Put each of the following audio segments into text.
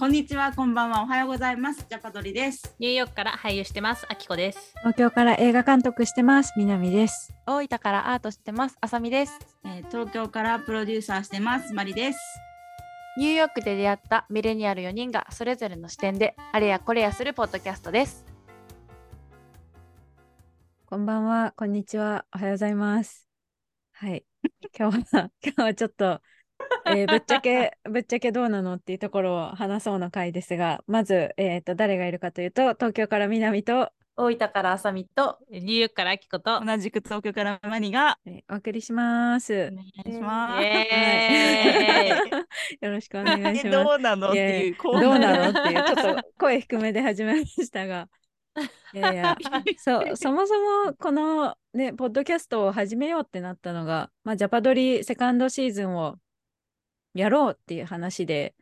こんにちは、こんばんは、おはようございます。ジャパドリです。ニューヨークから俳優してます、あきこです。東京から映画監督してます。南です。大分からアートしてます。あさみです。えー東京からプロデューサーしてます。マリです。ニューヨークで出会ったミレニアル4人がそれぞれの視点であれやこれやするポッドキャストです。こんばんは、こんにちは、おはようございます。はい。今日は、今日はちょっと、えーぶっちゃけ、ぶっちゃけどうなのっていうところを話そうな回ですが、まず、えっと、誰がいるかというと、東京から南と、大分からあさみとニューヨークからあきこと。同じく東京からマリがえーお送りします。お願いします。イエーイよろしくお願いしえます。どうなのっていうどうなのっていう、ちょっと声低めで始めましたが。いやいや、そう、そもそもこのね、ポッドキャストを始めようってなったのが、まあ、ジャパドリセカンドシーズンをやろうっていう話で、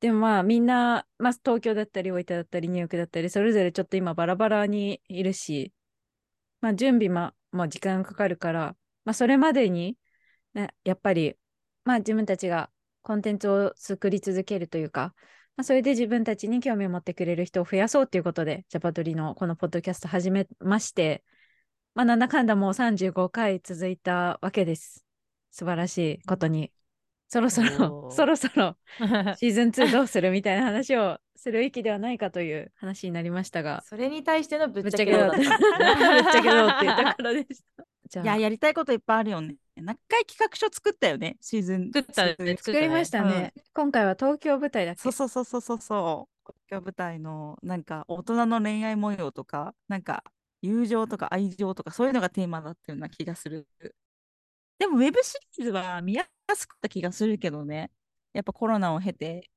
でもまあみんな、まあ、東京だったり大分だったりニューヨークだったりそれぞれちょっと今バラバラにいるし、まあ、準備ももう時間かかるから、まあ、それまでに、ね、やっぱり、まあ、自分たちがコンテンツを作り続けるというか、まあ、それで自分たちに興味を持ってくれる人を増やそうということで、ジャパドリのこのポッドキャスト始めまして、まあ、なんだかんだもう35回続いたわけです。素晴らしいことに。そろそろそろそろ シーズン2どうするみたいな話をする域ではないかという話になりましたが、それに対してのぶっちゃけどうぶっちゃけどうっていうところでした。じゃあいや、やりたいこといっぱいあるよね。何回企画書作ったよね、シーズン。作ったよね作りましたね。今回は東京舞台だっけ？そうそうそうそうそうそう。東京舞台のなんか大人の恋愛模様とか、なんか友情とか愛情とかそういうのがテーマだったような気がする。でもウェブシリーズは見やすかった気がするけどね。やっぱコロナを経て、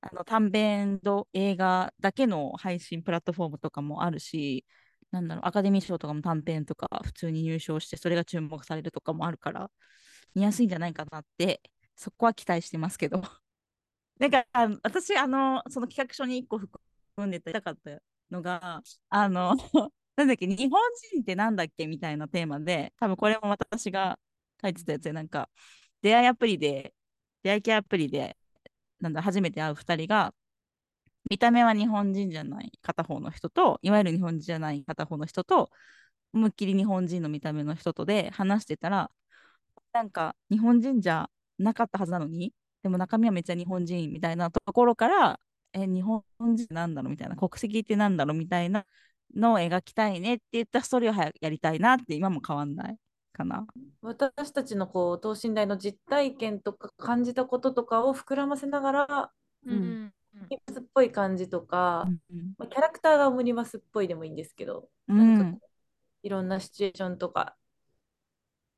あの短編と映画だけの配信プラットフォームとかもあるし、なんだろう、アカデミー賞とかも短編とか普通に入賞して、それが注目されるとかもあるから、見やすいんじゃないかなって、そこは期待してますけど。なんか、あの私、あの、その企画書に一個含んでたかったのが、あの、なんだっけ、日本人ってなんだっけみたいなテーマで、多分これも私が書いてたやつで、なんか、出会いアプリで、出会い系アプリで、なんだ、初めて会う二人が、見た目は日本人じゃない片方の人と、いわゆる日本人じゃない片方の人と、思いっきり日本人の見た目の人とで話してたら、なんか日本人じゃなかったはずなのに、でも中身はめっちゃ日本人みたいなところから、え、日本人なんだろうみたいな、国籍ってなんだろうみたいなのを描きたいねって言ったストーリーをやりたいなって今も変わんない。かな。私たちのこう等身大の実体験とか感じたこととかを膨らませながら、うんうんオムニバスっぽい感じとか、うんまあ、キャラクターがオムニバスっぽいでもいいんですけど、うんなんかいろんなシチュエーションとか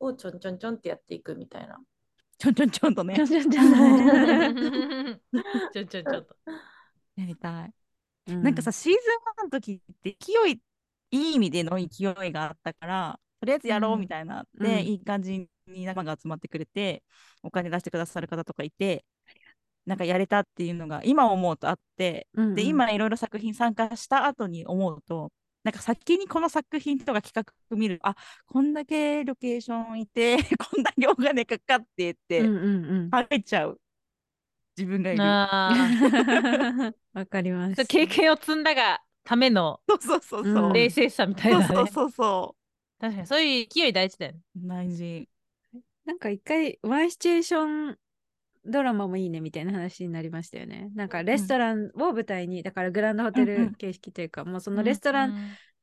をちょんちょんちょんってやっていくみたいな。ちょんちょんちょんとねちょ、んちょんちょんちょちょちょっと。やりたい。うんなんかさ、シーズン1の時って勢い、いい意味での勢いがあったから、とりあえずやろうみたいな、うんで、いい感じに仲間が集まってくれて、お金出してくださる方とかいて、なんかやれたっていうのが今思うとあって、うんうんで、今いろいろ作品参加した後に思うと、なんか先にこの作品とか企画見るあこんだけロケーションいて こんだけお金かかってってうんうんうん入っちゃう自分がいる。あ わかります。あ、経験を積んだがためのそうそうそうそう。うん冷静さみたいなね。そうそうそうそ確かにそういう勢い大事だよね。う。大事。なんか一回ワンシチュエーションドラマもいいねみたいな話になりましたよね。なんかレストランを舞台に、だからグランドホテうんうんル形式というか、もうそのレストラン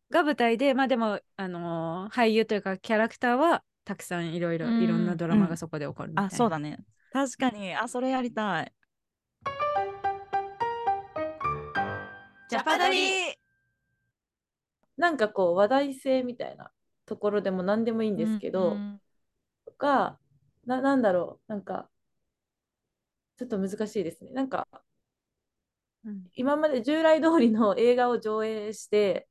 が舞台で、まあでも、あのー俳優というかキャラクターはたくさんいろいろうんいろんなドラマがそこで起こるみたいな。あ、そうだね。確かに。あ、それやりたい。ジャパドリなんかこう話題性みたいなところでも何でもいいんですけど、うんとかな、なんだろう、なんか、ちょっと難しいですね。なんか、うん。今まで従来通りの映画を上映して、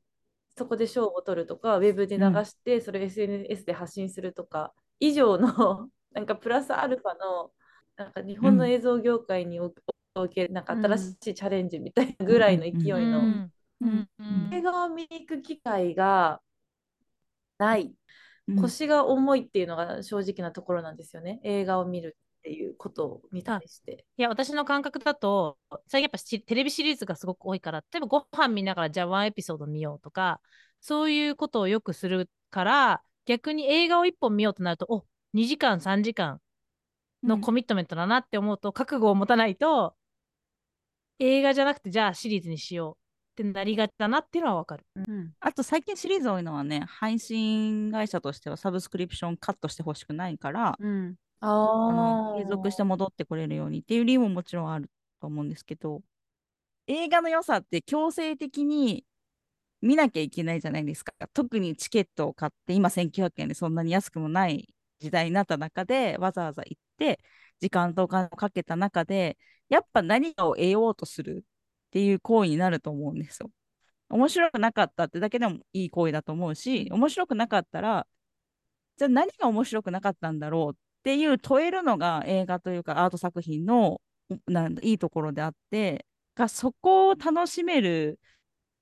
そこで賞を取るとか、ウェブで流して、それを SNS で発信するとか、以上の、なんかプラスアルファの、なんか日本の映像業界におおける、なんか新しいチャレンジみたいなぐらいの勢いの、うんうんうん。映画を見に行く機会がない。うん腰が重いっていうのが正直なところなんですよね。映画を見るっていうことに対して。いや、私の感覚だと、最近やっぱしテレビシリーズがすごく多いから、例えばご飯見ながらじゃあワンエピソード見ようとか、そういうことをよくするから、逆に映画を一本見ようとなると、お2時間、3時間のコミットメントだなって思うと、覚悟を持たないと、映画じゃなくて、じゃあシリーズにしようってなりがちだなっていうのはわかる。うんあと最近シリーズ多いのはね、配信会社としてはサブスクリプションカットしてほしくないから、うんあの継続して戻ってこれるようにっていう理由ももちろんあると思うんですけど、映画の良さって強制的に見なきゃいけないじゃないですか。特にチケットを買って、今1900円でそんなに安くもない時代になった中で、わざわざ行って、時間とお金をかけた中で、やっぱ何かを得ようとするっていう行為になると思うんですよ。面白くなかったってだけでもいい行為だと思うし、面白くなかったら、じゃあ何が面白くなかったんだろうっていう問えるのが映画というかアート作品のなんだいいところであってがそこを楽しめる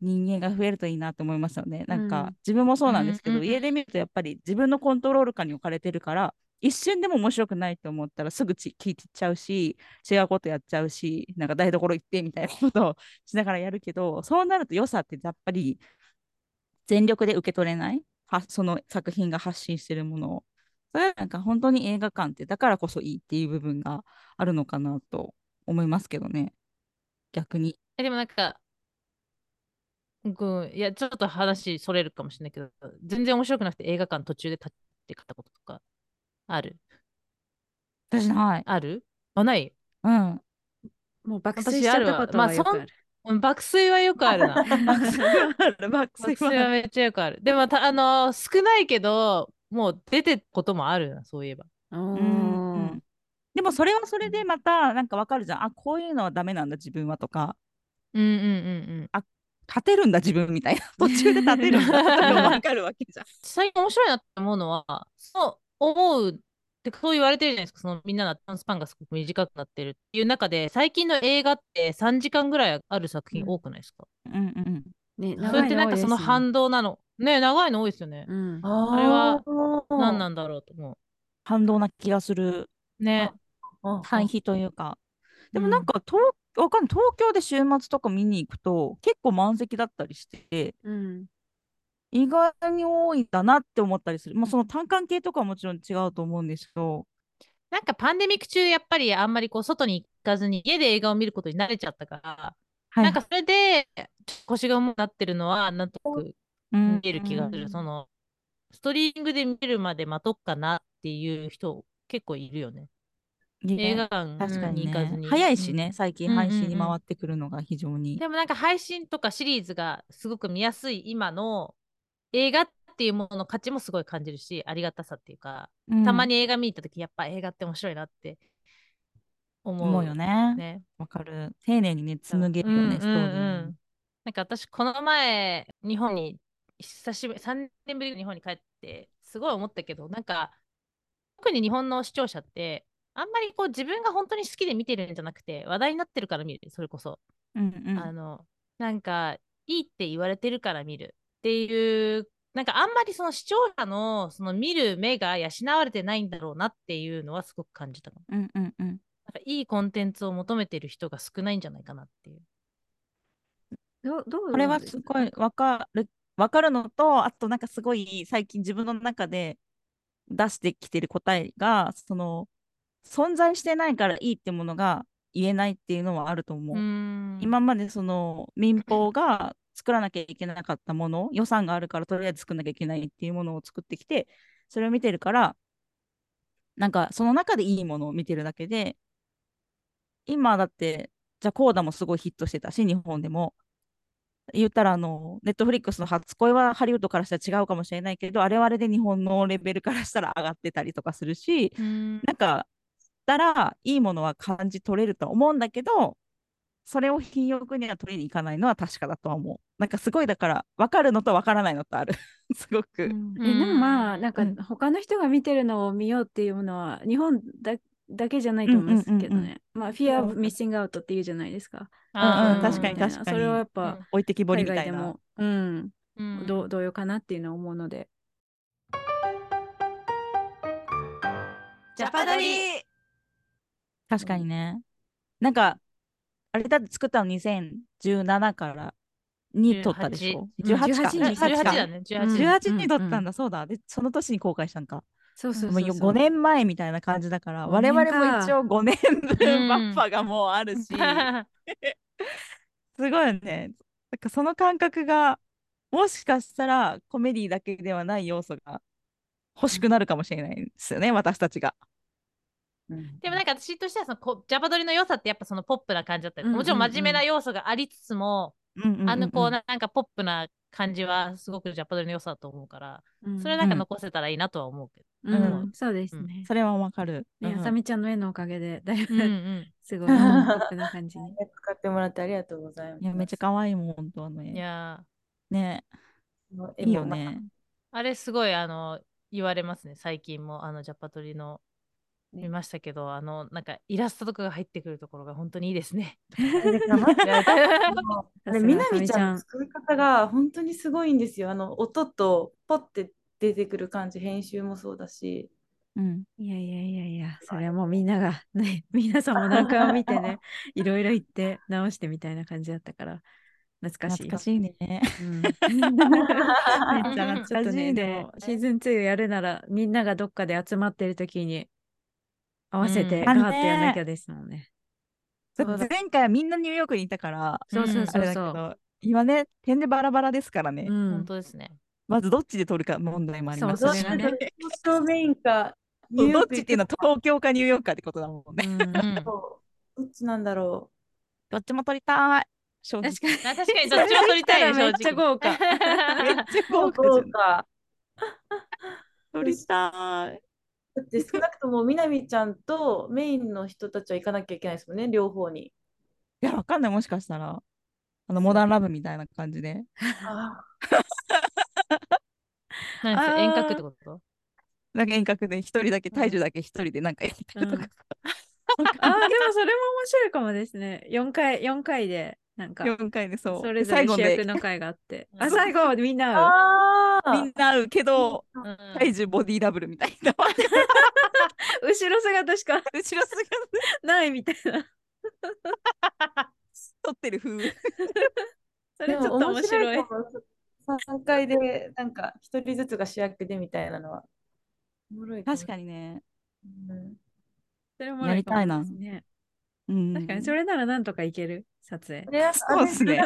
人間が増えるといいなと思いますよね。なんか、うん自分もそうなんですけど、うん家で見るとやっぱり自分のコントロール下に置かれてるから一瞬でも面白くないと思ったらすぐち聞いてっちゃうし違うことやっちゃうしなんか台所行ってみたいなことをしながらやるけどそうなると良さってやっぱり全力で受け取れない？はその作品が発信してるものを。それはなんか本当に映画館ってだからこそいいっていう部分があるのかなと思いますけどね。逆に。えでもなんか、うん、いや、ちょっと話それるかもしれないけど、全然面白くなくて映画館途中で立って買ったこととか、ある？私ない。ある？あ、ない？うん。もう爆睡しちゃったことはよくある。うん 爆睡はよくあるな。爆睡はある。爆爆睡は。めっちゃよくある。でもた、あのー少ないけど、もう出てることもあるな、そういえば。うんうん。でもそれはそれでまたなんかわかるじゃん。あこういうのはダメなんだ自分はとか。うんうんうん。うん。立てるんだ自分みたいな。途中で立てるんだとかわかるわけじゃん。最近面白いなって思うのは、そう思うってそう言われてるじゃないですか、そのみんなのアテンスパンがすごく短くなってるっていう中で、最近の映画って3時間ぐらいある作品多くないですか、うんうんね、それってなんかその半反動なの？ね長いの多いですよね。うん。ああれはー何なんだろうと思反動な気がするう。ね。うん対比というかでもなんか東わかんない東京で週末とか見に行くと結構満席だったりしてうん。意外に多いんだなって思ったりする。まあその単管系とかはもちろん違うと思うんですけど。なんかパンデミック中、やっぱりあんまりこう外に行かずに家で映画を見ることに慣れちゃったから、はい。なんかそれで腰が重くなってるのはなんとなくうん。見える気がする。うん。そのストリーミングで見るまで待とっかなっていう人結構いるよね。映画館確かに。行かずに。早いしね、うん。最近配信に回ってくるのが非常に、でもなんか配信とかシリーズがすごく見やすい今の映画っていうものの価値もすごい感じるし、ありがたさっていうか、うん。たまに映画見に行った時やっぱ映画って面白いなって思う。よね。ね。わかる。丁寧にね紡げるよね、うんうんうんストーリーに。なんか私この前日本に久しぶり3年ぶりに日本に帰ってすごい思ったけどなんか特に日本の視聴者ってあんまりこう自分が本当に好きで見てるんじゃなくて話題になってるから見るそれこそ、うんうん。あのなんかいいって言われてるから見るっていうなんかあんまりその視聴者のその見る目が養われてないんだろうなっていうのはすごく感じたかもうんうんうん。なんかいいコンテンツを求めてる人が少ないんじゃないかなっていう。どうどうこれはすごいわかるわかるのとあとなんかすごい最近自分の中で出してきてる答えがその存在してないからいいってものが言えないっていうのはあると思う。今今までその民放が作らなきゃいけなかったもの予算があるからとりあえず作んなきゃいけないっていうものを作ってきてそれを見てるからなんかその中でいいものを見てるだけで今だってじゃあコーダもすごいヒットしてたし日本でも。言ったらあのネットフリックスの初恋はハリウッドからしたら違うかもしれないけどあれはあれで日本のレベルからしたら上がってたりとかするしうん。なんかたらいいものは感じ取れると思うんだけどそれを品欲には取りに行かないのは確かだとは思う。なんかすごいだから分かるのと分からないのとある すごく。うんえでもまあなんかうん他の人が見てるのを見ようっていうのは日本だだけじゃないと思うんですけどうんうんうんうんね。まあ Fear of Missing Out っていうじゃないですか。あーうんうん確かに確かにそれはやっぱ置いてきぼり海みたいな。うん、うんどう同様かなっていうのは思うので。ジャパドリ確かにね。なんか、あれだって作ったの2017からに撮ったでしょ？18 ?18 か。うん18 18かだね、18。うん18に撮ったんだ、そうだ。で、その年に公開したんか。そうそうもそううそう。5年前みたいな感じだから、5我々も一応5年うん分バッファがもうあるし、すごいよね。なんかその感覚が、もしかしたらコメディだけではない要素が欲しくなるかもしれないんですよね、私たちが。でもなんか私としてはそのこジャパドリの良さってやっぱそのポップな感じだったり、うんうんうんもちろん真面目な要素がありつつも、うんうんうんうんあのこうななんかポップな感じはすごくジャパドリの良さだと思うから、うんそれなんか残せたらいいなとは思うけうんうんそうですね。それはわかる。ね、うんあさみちゃんの絵のおかげで、だいど。うんうぶん。すごいポップな感じに。使ってもらってありがとうございます。いや、めっちゃ可愛いもん、本当はいね。やね、いいよね。ーあれすごいあの言われますね最近もあのジャパドリのね見ましたけど、あのなんかイラストとかが入ってくるところが本当にいいですね。でかなや さですみなみちゃんの作り方が本当にすごいんですよ。あの音とポッて出てくる感じ、編集もそうだし。うん。いやいやいやいや、それはもうみんなが、ね、皆さんも何回も見てね、いろいろ言って直してみたいな感じだったから、懐かしい。懐かしいね。うんめっちゃ懐ちょっかしいとね、でねも。シーズン2やるならみんながどっかで集まってる時に合わせてうんガーッとやんなきゃですもんね。前回はみんなニューヨークにいたから、そうそうあれだけそうそう。ど、今ね、点でバラバラですからね。うん本当ですね。まずどっちで撮るか問題もありますしそうそれがね東京メインか、ニューヨークどっちっていうのは東京かニューヨークかってことだもんね。うんどっちなんだろどっちも撮りたい。正直確かに。あ確かにどっちも撮りたいね、正直。めっちゃ豪華。めっちゃう。豪華じゃそうんか。撮りたい。だって少なくともみなみちゃんとメインの人たちは行かなきゃいけないですもんね、両方に。いや、わかんない。もしかしたら、あの、モダンラブみたいな感じで。ああー 何です遠隔ってこと？なんか遠隔で一人だけ、体重だけ一人でなんかやりたいとか。ああ、でもそれも面白いかもですね。4回、4回で、なんか、4回でそう。それぞ最後でれ主役の回があって。うんあ、最後みんな会う。みんな会うけど、うん体重ボディダブルみたいな。後ろ姿しか後ろ姿ないみたいな。撮ってる風。それちょっと面白い。かも。3回でなんか一人ずつが主役でみたいなのは。確かに。にね。うんそれも面白かもですね。うん。確かに、それならなんとかいける、撮影。そうっすね。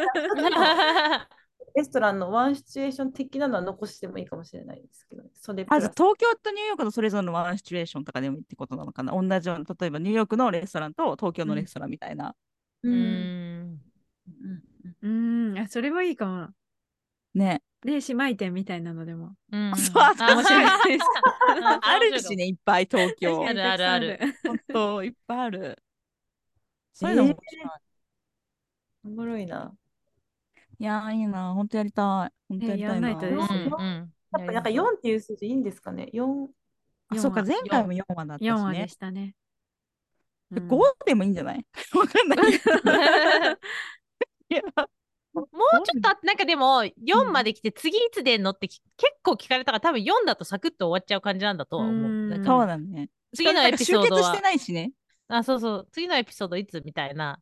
レストランのワンシチュエーション的なのは残してもいいかもしれないですけど、それ東京とニューヨークのそれぞれのワンシチュエーションとかでもいいってことなのかな。同じような、例えばニューヨークのレストランと東京のレストランみたいな。ううん。ん。うん。うーん、あ、それはいいかも。ね。で、姉妹店みたいなのでも。うん。そうあ面白いです。あるしね、いっぱい東京。あるあるある本当いっぱいある。そういうのも面白い。おもろいな。いやー、いいな。本当やりたい。本当やりたいな。えやんないとですうんねうんやっぱなんか4っていう数字いいんですかね ?4。あそうか、4前回も4話だったし4話ねで。したね。でうん5でもいいんじゃない？わかんないけど。いやもうちょっとあなんかでも4まで来て次いつ出んのってき結構聞かれたから多分4だとサクッと終わっちゃう感じなんだとは思う。うんなんかそうだね。次のエピソードは集結してないしね。あそうそう次のエピソードいつ？みたいな。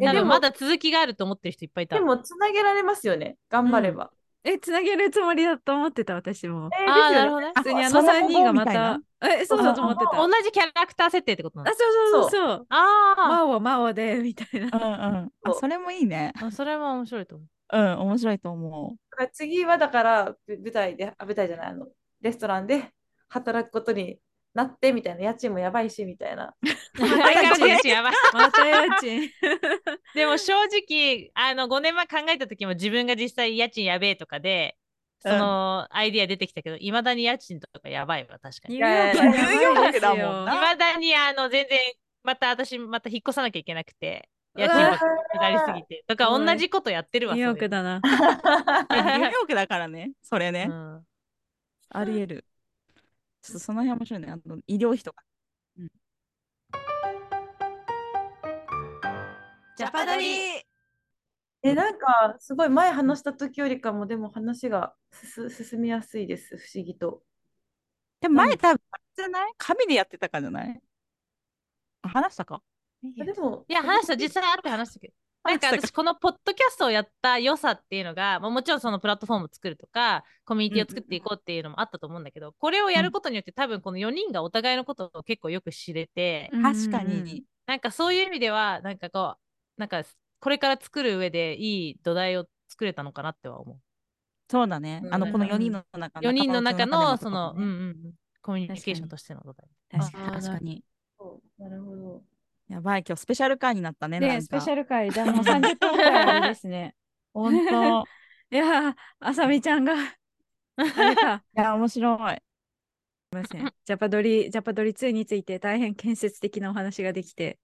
えでもまだ続きがあると思ってる人いっぱいいた。でも、つなげられますよね。頑張れば。え、つなげるつもりだと思ってた、私も。えーああ、なるほどね。普通にあのその3人がまみたえ、そうだと思ってた。同じキャラクター設定ってことなあ、のそうそうそうそう。あーマオマオで、みたいな。うんうん。あ、それもいいね。あ、それは面白いと思う。うん、面白いと思だから次はだからぶ舞台で、あ、舞台じゃない、あの、レストランで働くことになってみたいな、家賃もやばいしみたいな。でも正直、あの、5年前考えた時も自分が実際家賃やべえとかで、そのアイディア出てきたけど、いまだに家賃とかやばいわ、確かに。いニューヨークいやいやニューヨークだもんなまだに、あの、全然、また私、また引っ越さなきゃいけなくて、家賃がかかりすぎて。とか、同じことやってるわ、ニューヨークだな。う。ニューヨークだからね。それね。うんあり得る。ちょっとその辺面白いね。あの医療費とか。ジャパドリえ、なんか、すごい前話した時よりかも、でも話が進進みやすいです、不思議と。でも前多分、あれじゃない？紙でやってたからじゃない？あ話したか？でも、いや、話した、実際会って話したけど。なんか私、このポッドキャストをやった良さっていうのが、まあ、もちろんそのプラットフォームを作るとか、コミュニティを作っていこうっていうのもあったと思うんだけど、これをやることによって多分この4人がお互いのことを結構よく知れて、確かうんうんうんに。なんかそういう意味では、なんかこう、なんかこれから作る上でいい土台を作れたのかなっては思う。そうだね。あの、うんこの4人の中4人の中のその、うんうんうん、コミュニケーションとしての土台。確かに確かに。なるほど。やばい、今日スペシャル回になったね。なんで、かスペシャル回、じゃあもう30分くらいですね。本当。いやー、あさみちゃんが、あ いや、面白い。すみません。ジャパドリ、ジャパドリ2について大変建設的なお話ができて、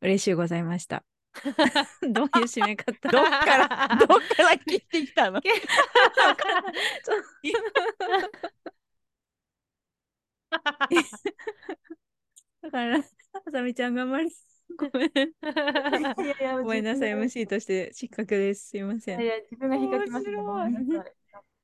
嬉しゅうございました。どういう締め方？どっから、どっから聞いてきたの？だから、あさみちゃん頑張り。ごめん。いやいやごめんなさい、MC として失格です。すいません。いいやいや、自分が引っかきましたい。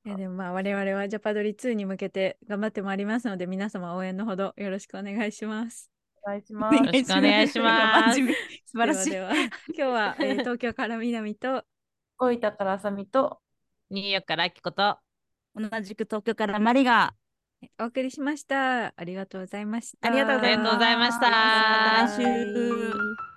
やでもまあ我々はジャパドリ2に向けて頑張ってまいりますので、皆様応援のほどよろしくお願いします。お願いします。よろしくお願いします真面目素晴らしい。ではでは今日は、えー東京から南と大分からあさみと、ニューヨークからあきこと。同じく東京からマリが。お送りしました。ありがとうございました。ありがとうございましたまた来週